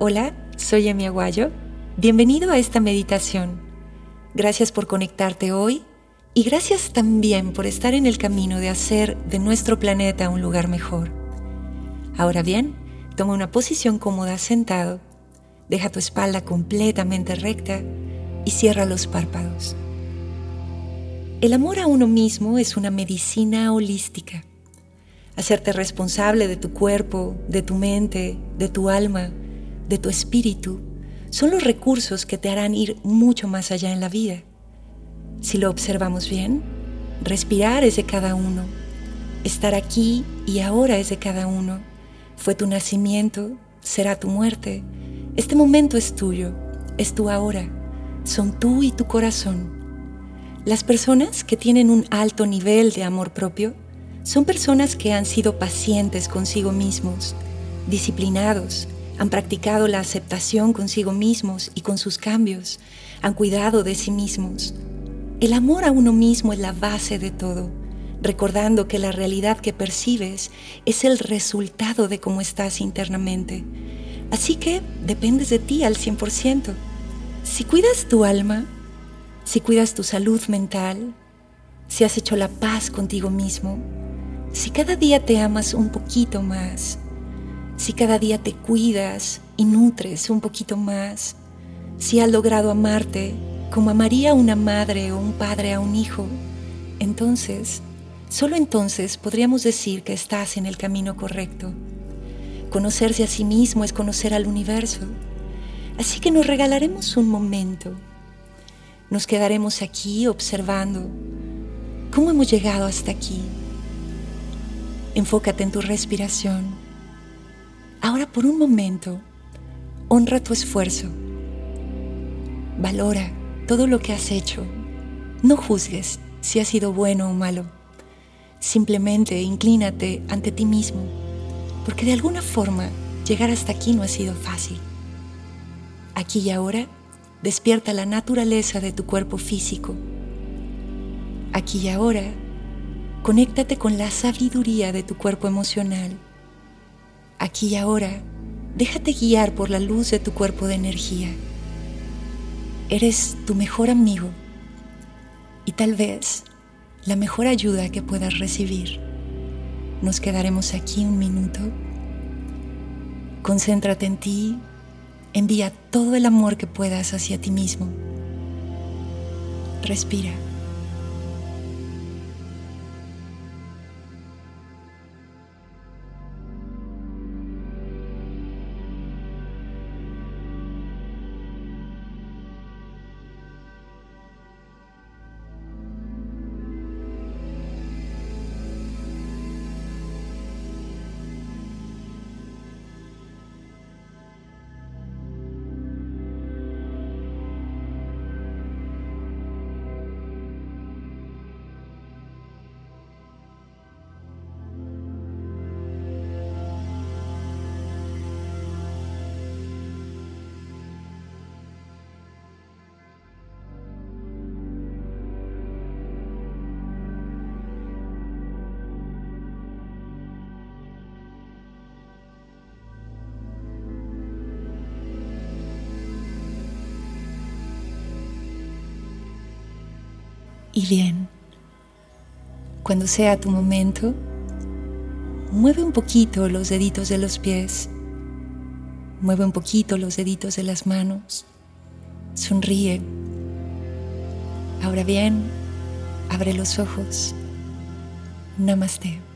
Hola, soy Emi Aguayo. Bienvenido a esta meditación. Gracias por conectarte hoy y gracias también por estar en el camino de hacer de nuestro planeta un lugar mejor. Ahora bien, toma una posición cómoda sentado, deja tu espalda completamente recta y cierra los párpados. El amor a uno mismo es una medicina holística. Hacerte responsable de tu cuerpo, de tu mente, de tu alma, de tu espíritu, son los recursos que te harán ir mucho más allá en la vida. Si lo observamos bien, respirar es de cada uno, estar aquí y ahora es de cada uno. Fue tu nacimiento, será tu muerte. Este momento es tuyo, es tu ahora, son tú y tu corazón. Las personas que tienen un alto nivel de amor propio son personas que han sido pacientes consigo mismos, disciplinados, han practicado la aceptación consigo mismos y con sus cambios, han cuidado de sí mismos. El amor a uno mismo es la base de todo, recordando que la realidad que percibes es el resultado de cómo estás internamente. Así que dependes de ti al 100%. Si cuidas tu alma, si cuidas tu salud mental, si has hecho la paz contigo mismo, si cada día te amas un poquito más, si cada día te cuidas y nutres un poquito más, si has logrado amarte como amaría una madre o un padre a un hijo, entonces, solo entonces podríamos decir que estás en el camino correcto. Conocerse a sí mismo es conocer al universo. Así que nos regalaremos un momento nos quedaremos aquí observando cómo hemos llegado hasta aquí. Enfócate en tu respiración. Ahora por un momento, honra tu esfuerzo. Valora todo lo que has hecho. No juzgues si ha sido bueno o malo. Simplemente inclínate ante ti mismo, porque de alguna forma llegar hasta aquí no ha sido fácil. Aquí y ahora Despierta la naturaleza de tu cuerpo físico. Aquí y ahora, conéctate con la sabiduría de tu cuerpo emocional. Aquí y ahora, déjate guiar por la luz de tu cuerpo de energía. Eres tu mejor amigo y tal vez la mejor ayuda que puedas recibir. Nos quedaremos aquí un minuto. Concéntrate en ti, Envía todo el amor que puedas hacia ti mismo. Respira. Y bien. Cuando sea tu momento, mueve un poquito los deditos de los pies, mueve un poquito los deditos de las manos, sonríe. Ahora bien, abre los ojos. Namaste.